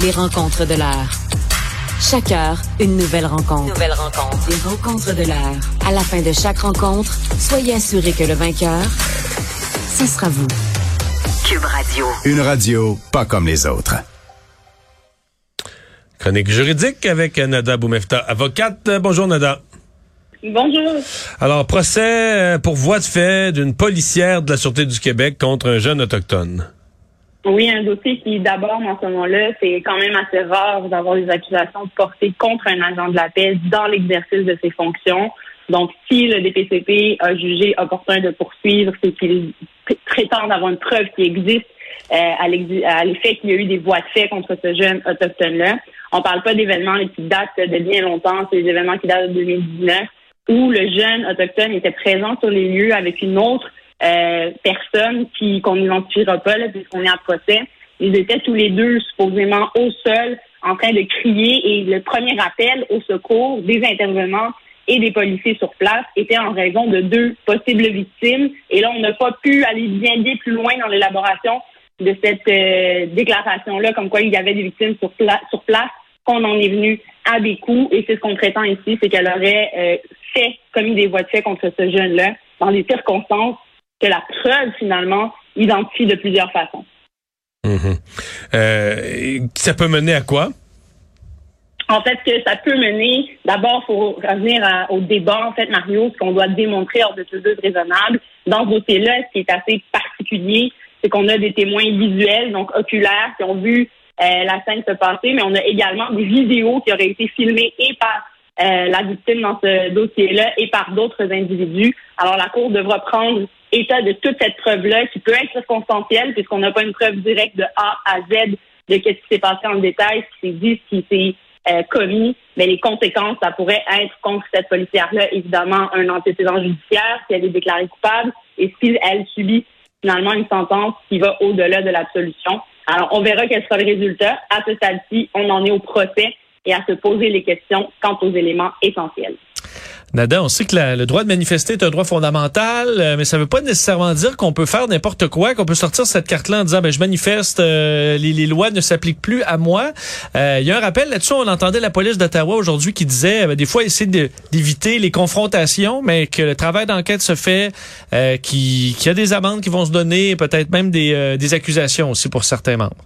Les rencontres de l'heure. Chaque heure, une nouvelle rencontre. Nouvelle rencontre. Les rencontres de l'heure. À la fin de chaque rencontre, soyez assurés que le vainqueur, ce sera vous. Cube Radio. Une radio pas comme les autres. Chronique juridique avec Nada Boumefta, avocate. Bonjour Nada. Bonjour. Alors, procès euh, pour voie de fait d'une policière de la Sûreté du Québec contre un jeune autochtone. Oui, un dossier qui, d'abord, en ce moment-là, c'est quand même assez rare d'avoir des accusations portées contre un agent de la paix dans l'exercice de ses fonctions. Donc, si le DPCP a jugé opportun de poursuivre, c'est qu'il prétend avoir une preuve qui existe euh, à l'effet qu'il y a eu des voies de fait contre ce jeune autochtone-là. On parle pas d'événements qui datent de bien longtemps, c'est des événements qui datent de 2019, où le jeune autochtone était présent sur les lieux avec une autre euh, personne qui qu'on n'identifiera pas puisqu'on est en procès. Ils étaient tous les deux supposément au sol en train de crier et le premier appel au secours des intervenants et des policiers sur place était en raison de deux possibles victimes. Et là, on n'a pas pu aller bien bien plus loin dans l'élaboration de cette euh, déclaration-là, comme quoi il y avait des victimes sur, sur place, qu'on en est venu à des coups. Et c'est ce qu'on prétend ici, c'est qu'elle aurait euh, fait, commis des voies de fait contre ce jeune-là dans des circonstances que la preuve, finalement, identifie de plusieurs façons. Mhm. Euh, ça peut mener à quoi? En fait, que ça peut mener, d'abord, il faut revenir au débat, en fait, Mario, ce qu'on doit démontrer hors de tout doute raisonnable. Dans ce dossier-là, ce qui est assez particulier, c'est qu'on a des témoins visuels, donc oculaires, qui ont vu euh, la scène se passer, mais on a également des vidéos qui auraient été filmées et par la victime dans ce dossier-là et par d'autres individus. Alors, la Cour devra prendre état de toute cette preuve-là, qui peut être circonstancielle, puisqu'on n'a pas une preuve directe de A à Z de ce qui s'est passé en détail, ce qui s'est dit, ce qui s'est euh, commis, mais les conséquences, ça pourrait être contre cette policière-là, évidemment, un antécédent judiciaire, si elle est déclarée coupable, et si elle subit finalement une sentence qui va au-delà de l'absolution. Alors, on verra quel sera le résultat. À ce stade-ci, on en est au procès et à se poser les questions quant aux éléments essentiels. Nada, on sait que le droit de manifester est un droit fondamental, euh, mais ça ne veut pas nécessairement dire qu'on peut faire n'importe quoi, qu'on peut sortir cette carte-là en disant ben je manifeste, euh, les, lois ne s'appliquent plus à moi. Euh, il y a un rappel là-dessus, on entendait la police d'Ottawa aujourd'hui qui disait ben, des fois essayer d'éviter les confrontations, mais que le travail d'enquête se fait, qu'il y a des amendes qui vont se donner, peut-être même des, des accusations aussi pour certains membres.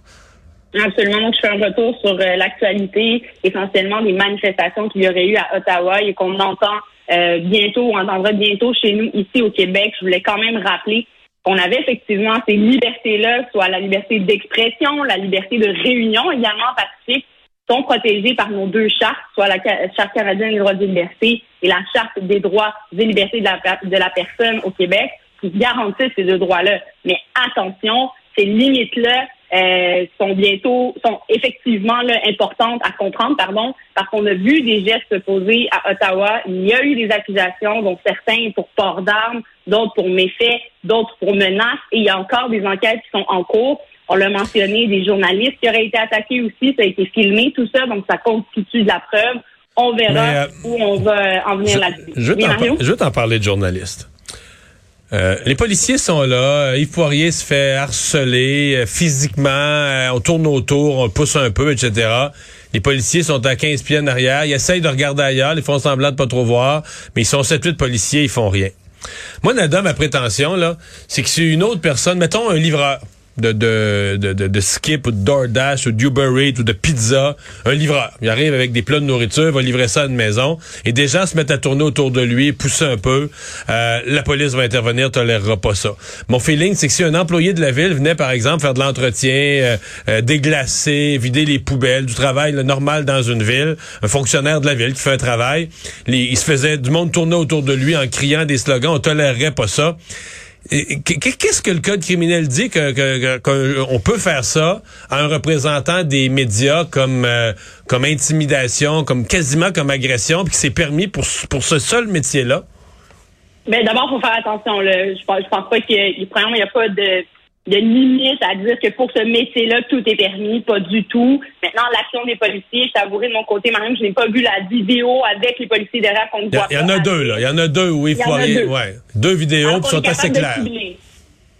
Absolument. Je fais un retour sur l'actualité, essentiellement des manifestations qu'il y aurait eu à Ottawa et qu'on entend euh, bientôt, on entendra bientôt chez nous ici au Québec. Je voulais quand même rappeler qu'on avait effectivement ces libertés-là, soit la liberté d'expression, la liberté de réunion également pacifique, sont protégées par nos deux chartes, soit la Charte canadienne des droits et libertés et la Charte des droits et libertés de la, de la personne au Québec, qui garantissent ces deux droits-là. Mais attention, ces limites-là euh, sont bientôt, sont effectivement là, importantes à comprendre, pardon, parce qu'on a vu des gestes posés à Ottawa. Il y a eu des accusations, donc certains pour port d'armes, d'autres pour méfaits, d'autres pour menaces, et il y a encore des enquêtes qui sont en cours. On l'a mentionné, des journalistes qui auraient été attaqués aussi, ça a été filmé, tout ça, donc ça constitue de la preuve. On verra euh, où on va en venir là-dessus. Je veux t'en parler de journalistes. Euh, les policiers sont là. Yves Poirier se fait harceler euh, physiquement. Euh, on tourne autour, on pousse un peu, etc. Les policiers sont à 15 pieds en arrière. Ils essayent de regarder ailleurs. Ils font semblant de pas trop voir. Mais ils sont 7-8 policiers. Ils font rien. Moi, Nada, ma prétention, là, c'est que c'est une autre personne, mettons un livreur de, de, de, de, Skip ou de DoorDash ou d'Uber Eats ou de pizza, un livreur. Il arrive avec des plats de nourriture, va livrer ça à une maison et des gens se mettent à tourner autour de lui, pousser un peu. Euh, la police va intervenir, tolérera pas ça. Mon feeling, c'est que si un employé de la ville venait, par exemple, faire de l'entretien, euh, euh, déglacer, vider les poubelles, du travail normal dans une ville, un fonctionnaire de la ville qui fait un travail, il se faisait du monde tourner autour de lui en criant des slogans, on tolérerait pas ça. Qu'est-ce que le code criminel dit que qu'on peut faire ça à un représentant des médias comme euh, comme intimidation, comme quasiment comme agression, puis que c'est permis pour pour ce seul métier-là? Ben d'abord, faut faire attention. Là. Je pense, pense pas qu'il y a pas de de limite à dire que pour ce métier-là, tout est permis, pas du tout. Maintenant, l'action des policiers, je t'avouerai de mon côté, même, je n'ai pas vu la vidéo avec les policiers derrière qu'on voit. Il y, en a deux, là. Il y en a deux, oui, il ouais. Deux vidéos, qui sont assez claires.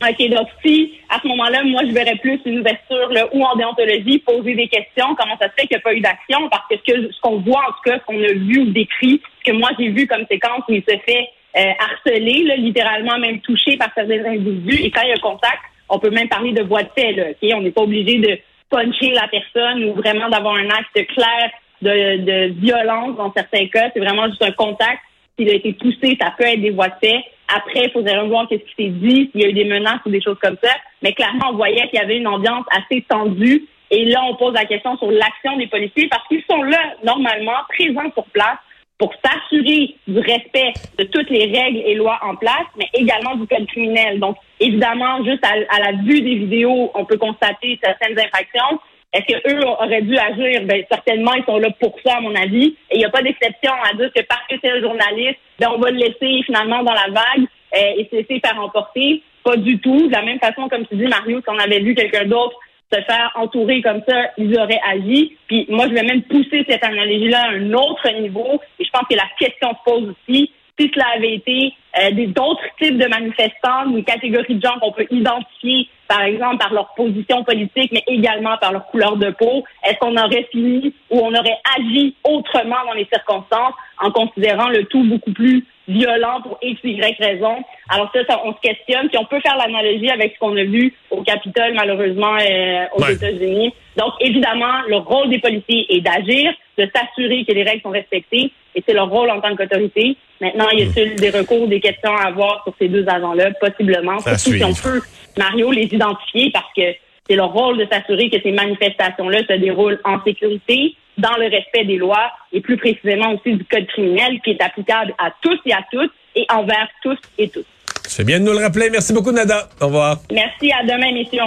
OK, donc si, à ce moment-là, moi, je verrais plus une ouverture là, ou en déontologie, poser des questions, comment ça se fait qu'il n'y a pas eu d'action, parce que ce qu'on voit, en tout cas, ce qu'on a vu ou décrit, ce que moi, j'ai vu comme séquence où il se fait euh, harceler, là, littéralement même touché par certains individus, et quand il y a contact, on peut même parler de voie de fait, là? On n'est pas obligé de puncher la personne ou vraiment d'avoir un acte clair de, violence dans certains cas. C'est vraiment juste un contact. S'il a été poussé, ça peut être des voies de fait. Après, il faudrait revoir qu'est-ce qui s'est dit, s'il y a eu des menaces ou des choses comme ça. Mais clairement, on voyait qu'il y avait une ambiance assez tendue. Et là, on pose la question sur l'action des policiers parce qu'ils sont là, normalement, présents sur place pour s'assurer du respect de toutes les règles et lois en place, mais également du code criminel. Donc, évidemment, juste à, la vue des vidéos, on peut constater certaines infractions. Est-ce qu'eux auraient dû agir? Ben, certainement, ils sont là pour ça, à mon avis. Et il n'y a pas d'exception à dire que parce que c'est un journaliste, ben, on va le laisser finalement dans la vague euh, et se laisser faire emporter. Pas du tout. De la même façon, comme tu dis, Mario, si on avait vu quelqu'un d'autre se faire entourer comme ça, ils auraient agi. Puis moi, je vais même pousser cette analogie-là à un autre niveau. Et je pense que la question se pose aussi si cela avait été euh, d'autres types de manifestants, une catégorie de gens qu'on peut identifier, par exemple, par leur position politique, mais également par leur couleur de peau, est-ce qu'on aurait fini ou on aurait agi autrement dans les circonstances en considérant le tout beaucoup plus violent pour X, Y raison? Alors ça, on se questionne, puis on peut faire l'analogie avec ce qu'on a vu au Capitole, malheureusement, euh, aux États-Unis. Donc, évidemment, le rôle des policiers est d'agir, de s'assurer que les règles sont respectées, et c'est leur rôle en tant qu'autorité. Maintenant, y a-t-il des recours, des questions à avoir sur ces deux agents-là? Possiblement. Surtout si on peut, Mario, les identifier parce que c'est leur rôle de s'assurer que ces manifestations-là se déroulent en sécurité, dans le respect des lois et plus précisément aussi du code criminel qui est applicable à tous et à toutes et envers tous et toutes. C'est bien de nous le rappeler. Merci beaucoup, Nada. Au revoir. Merci. À demain, messieurs.